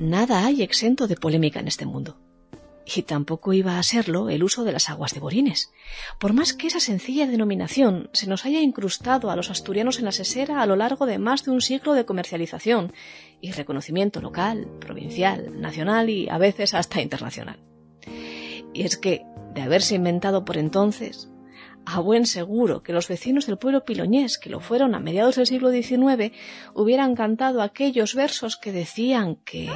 nada hay exento de polémica en este mundo. Y tampoco iba a serlo el uso de las aguas de Borines. Por más que esa sencilla denominación se nos haya incrustado a los asturianos en la sesera a lo largo de más de un siglo de comercialización y reconocimiento local, provincial, nacional y a veces hasta internacional. Y es que, de haberse inventado por entonces, a buen seguro que los vecinos del pueblo piloñés, que lo fueron a mediados del siglo XIX, hubieran cantado aquellos versos que decían que...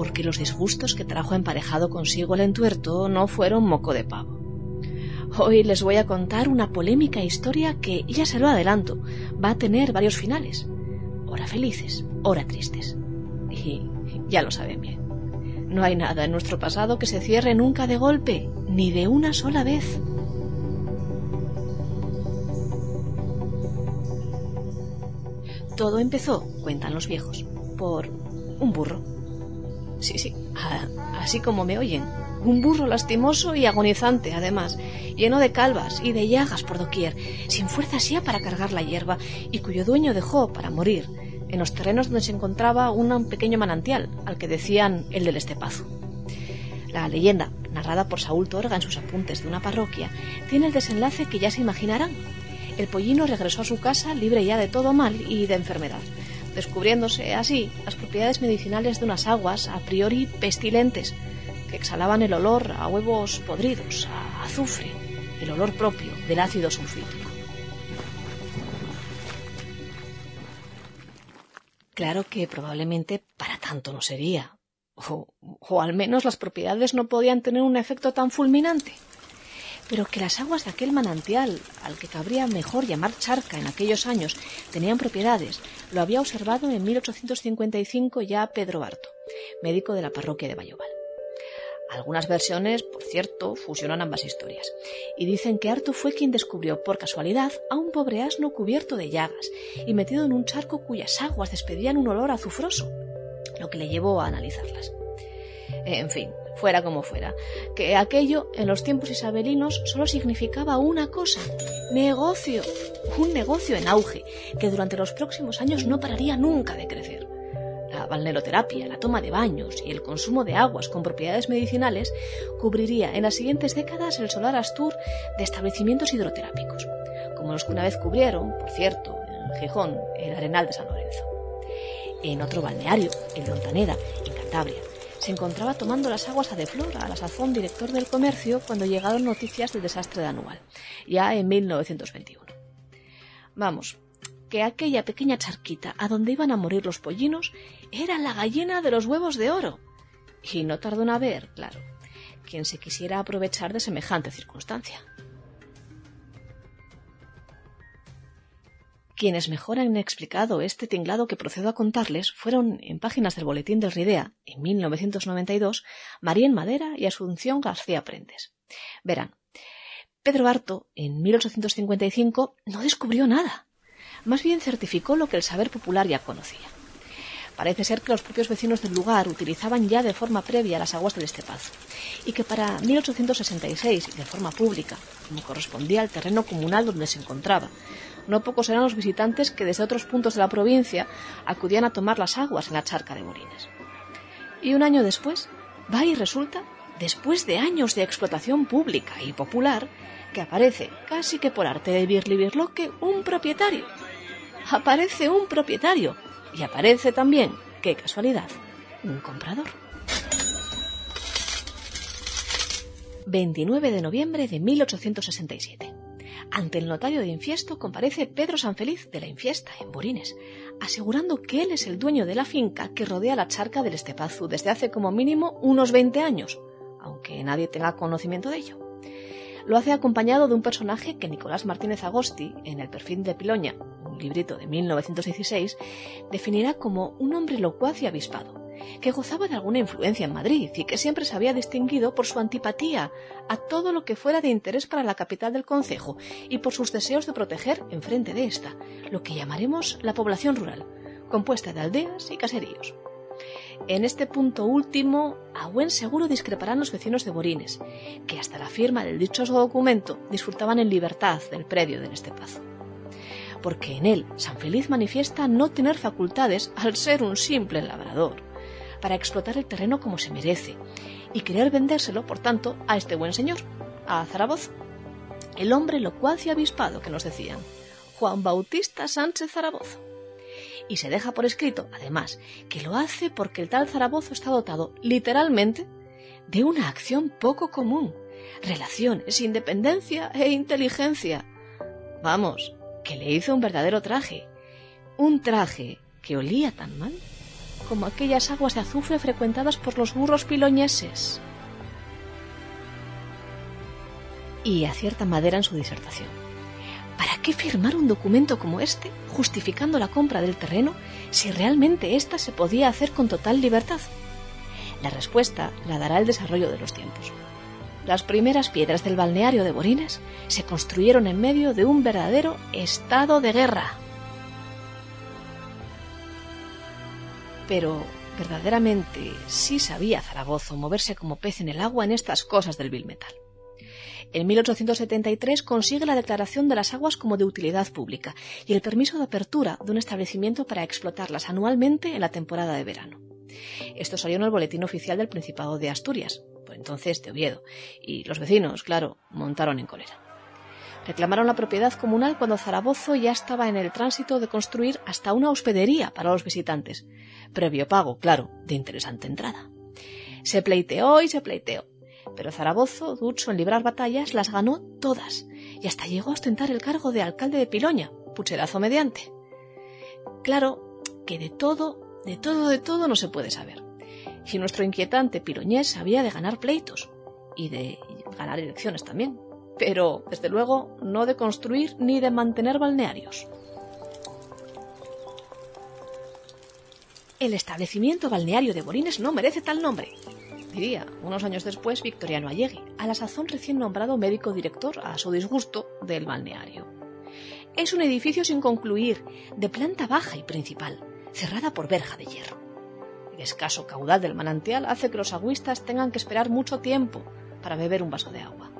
porque los disgustos que trajo emparejado consigo el entuerto no fueron moco de pavo. Hoy les voy a contar una polémica historia que, ya se lo adelanto, va a tener varios finales. Ora felices, ora tristes. Y ya lo saben bien. No hay nada en nuestro pasado que se cierre nunca de golpe, ni de una sola vez. Todo empezó, cuentan los viejos, por un burro Sí, sí, así como me oyen. Un burro lastimoso y agonizante, además, lleno de calvas y de llagas por doquier, sin fuerza ya para cargar la hierba, y cuyo dueño dejó para morir en los terrenos donde se encontraba un pequeño manantial, al que decían el del estepazo. La leyenda, narrada por Saúl Torga en sus apuntes de una parroquia, tiene el desenlace que ya se imaginarán. El pollino regresó a su casa libre ya de todo mal y de enfermedad descubriéndose así las propiedades medicinales de unas aguas a priori pestilentes que exhalaban el olor a huevos podridos, a azufre, el olor propio del ácido sulfídrico. Claro que probablemente para tanto no sería, o, o al menos las propiedades no podían tener un efecto tan fulminante pero que las aguas de aquel manantial, al que cabría mejor llamar charca en aquellos años, tenían propiedades, lo había observado en 1855 ya Pedro Barto, médico de la parroquia de Bayobal. Algunas versiones, por cierto, fusionan ambas historias y dicen que Arto fue quien descubrió por casualidad a un pobre asno cubierto de llagas y metido en un charco cuyas aguas despedían un olor azufroso, lo que le llevó a analizarlas. En fin, fuera como fuera, que aquello en los tiempos isabelinos solo significaba una cosa, negocio, un negocio en auge, que durante los próximos años no pararía nunca de crecer. La balneroterapia, la toma de baños y el consumo de aguas con propiedades medicinales cubriría en las siguientes décadas el solar Astur de establecimientos hidroterápicos, como los que una vez cubrieron, por cierto, en Gijón, el Arenal de San Lorenzo. En otro balneario, en Montaneda, en Cantabria, se encontraba tomando las aguas a de Flora, a la sazón director del comercio, cuando llegaron noticias del desastre de Anual, ya en 1921. Vamos, que aquella pequeña charquita a donde iban a morir los pollinos era la gallina de los huevos de oro. Y no tardó en haber, claro, quien se quisiera aprovechar de semejante circunstancia. Quienes mejor han explicado este tinglado que procedo a contarles fueron, en páginas del Boletín del Ridea, en 1992, María Madera y Asunción García Prendes. Verán, Pedro Barto, en 1855, no descubrió nada. Más bien certificó lo que el saber popular ya conocía. Parece ser que los propios vecinos del lugar utilizaban ya de forma previa las aguas del Estepazo y que para 1866, y de forma pública, como correspondía al terreno comunal donde se encontraba, no pocos eran los visitantes que desde otros puntos de la provincia acudían a tomar las aguas en la charca de Morines. Y un año después, va y resulta, después de años de explotación pública y popular, que aparece, casi que por arte de Birli un propietario. Aparece un propietario y aparece también, qué casualidad, un comprador. 29 de noviembre de 1867. Ante el notario de Infiesto comparece Pedro Sanfeliz de la Infiesta, en Borines, asegurando que él es el dueño de la finca que rodea la charca del Estepazu desde hace como mínimo unos 20 años, aunque nadie tenga conocimiento de ello. Lo hace acompañado de un personaje que Nicolás Martínez Agosti, en El perfil de Piloña, un librito de 1916, definirá como un hombre locuaz y avispado, que gozaba de alguna influencia en Madrid y que siempre se había distinguido por su antipatía a todo lo que fuera de interés para la capital del concejo y por sus deseos de proteger, enfrente de esta, lo que llamaremos la población rural, compuesta de aldeas y caseríos. En este punto último, a buen seguro discreparán los vecinos de Borines, que hasta la firma del dichoso documento disfrutaban en libertad del predio del Estepazo. Porque en él San Feliz manifiesta no tener facultades al ser un simple labrador, para explotar el terreno como se merece, y querer vendérselo, por tanto, a este buen señor, a Zaragoza, el hombre locuaz y avispado que nos decían, Juan Bautista Sánchez Zaragoza. Y se deja por escrito, además, que lo hace porque el tal Zarabozo está dotado, literalmente, de una acción poco común, relaciones, independencia e inteligencia. Vamos, que le hizo un verdadero traje, un traje que olía tan mal como aquellas aguas de azufre frecuentadas por los burros piloñeses. Y acierta madera en su disertación. ¿Para qué firmar un documento como este justificando la compra del terreno si realmente ésta se podía hacer con total libertad? La respuesta la dará el desarrollo de los tiempos. Las primeras piedras del balneario de Borines se construyeron en medio de un verdadero estado de guerra. Pero verdaderamente sí sabía Zaragoza moverse como pez en el agua en estas cosas del vil metal. En 1873 consigue la declaración de las aguas como de utilidad pública y el permiso de apertura de un establecimiento para explotarlas anualmente en la temporada de verano. Esto salió en el boletín oficial del Principado de Asturias, por entonces de Oviedo, y los vecinos, claro, montaron en cólera. Reclamaron la propiedad comunal cuando Zaragoza ya estaba en el tránsito de construir hasta una hospedería para los visitantes, previo pago, claro, de interesante entrada. Se pleiteó y se pleiteó, pero Zaragoza, ducho en librar batallas, las ganó todas, y hasta llegó a ostentar el cargo de alcalde de Piloña, pucherazo mediante. Claro que de todo, de todo, de todo no se puede saber. Y nuestro inquietante piloñés había de ganar pleitos, y de ganar elecciones también, pero, desde luego, no de construir ni de mantener balnearios. El establecimiento balneario de Borines no merece tal nombre, diría, unos años después, Victoriano Allegui, a la sazón recién nombrado médico director, a su disgusto, del balneario. Es un edificio sin concluir, de planta baja y principal, cerrada por verja de hierro. El escaso caudal del manantial hace que los agüistas tengan que esperar mucho tiempo para beber un vaso de agua.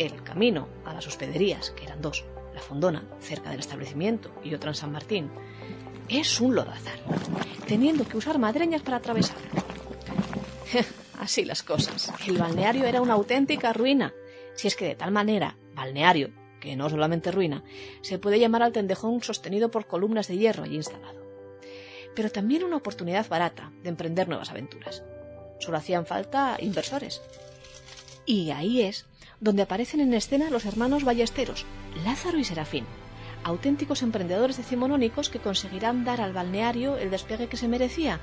El camino a las hospederías, que eran dos, la Fondona, cerca del establecimiento, y otra en San Martín, es un lodazal, teniendo que usar madreñas para atravesarlo. Así las cosas. El balneario era una auténtica ruina. Si es que de tal manera, balneario, que no solamente ruina, se puede llamar al tendejón sostenido por columnas de hierro allí instalado. Pero también una oportunidad barata de emprender nuevas aventuras. Solo hacían falta inversores. Y ahí es donde aparecen en escena los hermanos ballesteros, Lázaro y Serafín, auténticos emprendedores decimonónicos que conseguirán dar al balneario el despegue que se merecía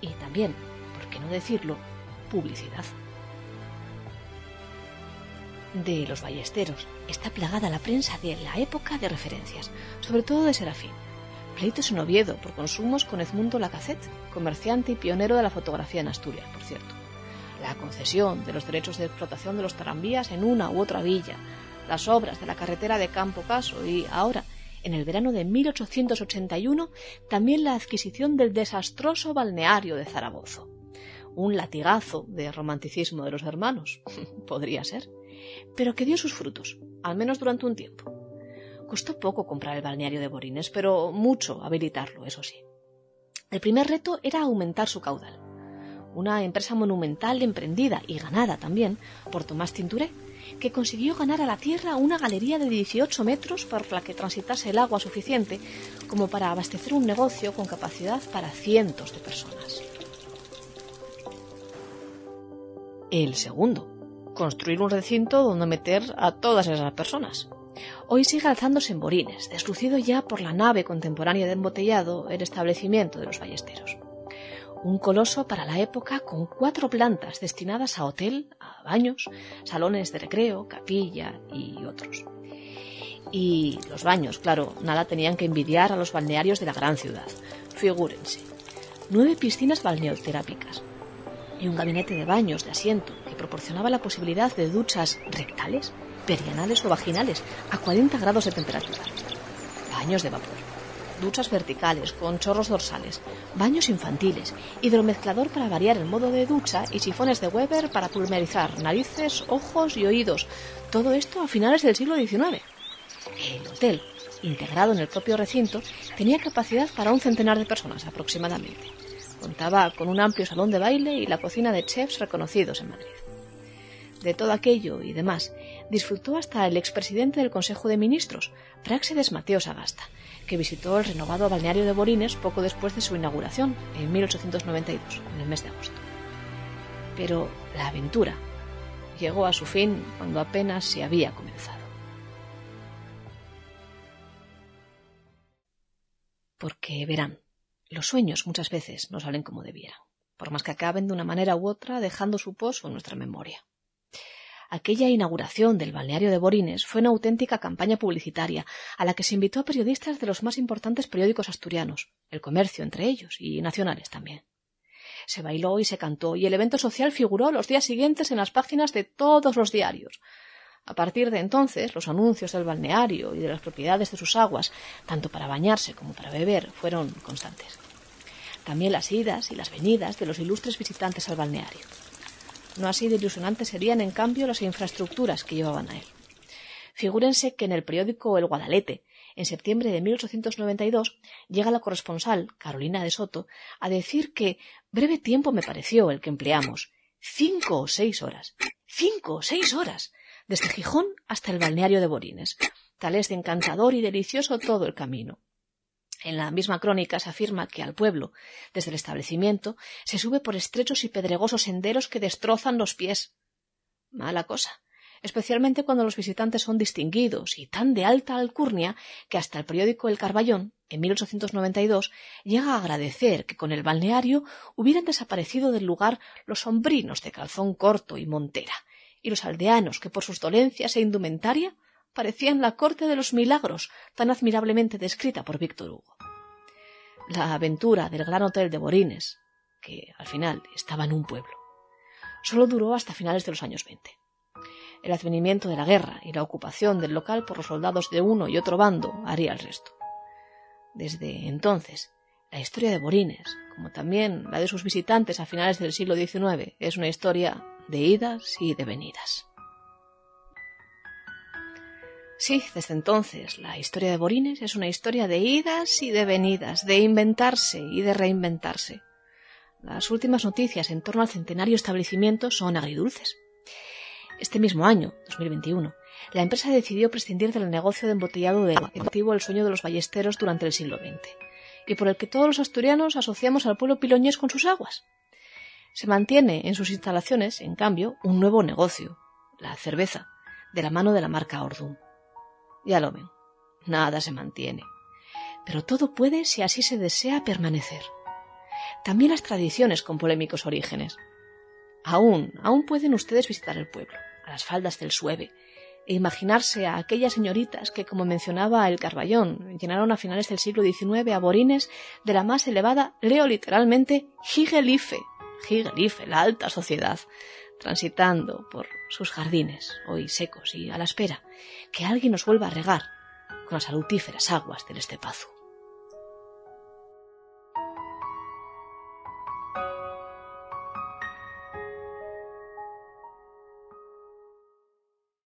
y también, por qué no decirlo, publicidad. De los ballesteros está plagada la prensa de la época de referencias, sobre todo de Serafín. Pleitos en Oviedo por consumos con Edmundo Lacazette, comerciante y pionero de la fotografía en Asturias, por cierto. La concesión de los derechos de explotación de los tranvías en una u otra villa, las obras de la carretera de Campo Caso y ahora, en el verano de 1881, también la adquisición del desastroso balneario de Zaragoza un latigazo de romanticismo de los hermanos, podría ser, pero que dio sus frutos, al menos durante un tiempo. Costó poco comprar el balneario de Borines, pero mucho habilitarlo, eso sí. El primer reto era aumentar su caudal. Una empresa monumental emprendida y ganada también por Tomás Tinturé, que consiguió ganar a la tierra una galería de 18 metros por la que transitase el agua suficiente como para abastecer un negocio con capacidad para cientos de personas. El segundo, construir un recinto donde meter a todas esas personas. Hoy sigue alzándose en Borines, deslucido ya por la nave contemporánea de embotellado, el establecimiento de los ballesteros. Un coloso para la época con cuatro plantas destinadas a hotel, a baños, salones de recreo, capilla y otros. Y los baños, claro, nada tenían que envidiar a los balnearios de la gran ciudad. Figúrense, nueve piscinas balneoterápicas y un gabinete de baños de asiento que proporcionaba la posibilidad de duchas rectales, perianales o vaginales a 40 grados de temperatura. Baños de vapor, duchas verticales con chorros dorsales, baños infantiles, hidromezclador para variar el modo de ducha y sifones de Weber para pulverizar narices, ojos y oídos. Todo esto a finales del siglo XIX. El hotel, integrado en el propio recinto, tenía capacidad para un centenar de personas aproximadamente. Contaba con un amplio salón de baile y la cocina de chefs reconocidos en Madrid. De todo aquello y demás disfrutó hasta el expresidente del Consejo de Ministros, Práxedes Mateo Sagasta, que visitó el renovado balneario de Borines poco después de su inauguración, en 1892, en el mes de agosto. Pero la aventura llegó a su fin cuando apenas se había comenzado. Porque verán, los sueños muchas veces no salen como debieran, por más que acaben de una manera u otra dejando su pozo en nuestra memoria. Aquella inauguración del balneario de Borines fue una auténtica campaña publicitaria a la que se invitó a periodistas de los más importantes periódicos asturianos, el comercio entre ellos y nacionales también. Se bailó y se cantó y el evento social figuró los días siguientes en las páginas de todos los diarios. A partir de entonces, los anuncios del balneario y de las propiedades de sus aguas, tanto para bañarse como para beber, fueron constantes. También las idas y las venidas de los ilustres visitantes al balneario. No así de ilusionantes serían, en cambio, las infraestructuras que llevaban a él. Figúrense que en el periódico El Guadalete, en septiembre de 1892, llega la corresponsal, Carolina de Soto, a decir que breve tiempo me pareció el que empleamos. Cinco o seis horas. Cinco o seis horas. Desde Gijón hasta el balneario de Borines. Tal es de encantador y delicioso todo el camino. En la misma crónica se afirma que al pueblo, desde el establecimiento, se sube por estrechos y pedregosos senderos que destrozan los pies. Mala cosa, especialmente cuando los visitantes son distinguidos y tan de alta alcurnia que hasta el periódico El Carballón, en 1892, llega a agradecer que con el balneario hubieran desaparecido del lugar los sombrinos de calzón corto y montera, y los aldeanos que por sus dolencias e indumentaria parecían la corte de los milagros tan admirablemente descrita por Víctor Hugo. La aventura del gran hotel de Borines, que al final estaba en un pueblo, solo duró hasta finales de los años veinte. El advenimiento de la guerra y la ocupación del local por los soldados de uno y otro bando haría el resto. Desde entonces, la historia de Borines, como también la de sus visitantes a finales del siglo XIX, es una historia de idas y de venidas. Sí, desde entonces la historia de Borines es una historia de idas y de venidas, de inventarse y de reinventarse. Las últimas noticias en torno al centenario establecimiento son agridulces. Este mismo año, 2021, la empresa decidió prescindir del negocio de embotellado de agua, motivo el sueño de los ballesteros durante el siglo XX, y por el que todos los asturianos asociamos al pueblo piloñés con sus aguas. Se mantiene en sus instalaciones, en cambio, un nuevo negocio, la cerveza, de la mano de la marca Ordum. Ya lo ven, nada se mantiene. Pero todo puede, si así se desea, permanecer. También las tradiciones con polémicos orígenes. Aún, aún pueden ustedes visitar el pueblo, a las faldas del Sueve, e imaginarse a aquellas señoritas que, como mencionaba el Carballón, llenaron a finales del siglo XIX a Borines de la más elevada, leo literalmente, Higelife, Higelife, la alta sociedad, transitando por sus jardines, hoy secos y a la espera, que alguien nos vuelva a regar con las salutíferas aguas del estepazo.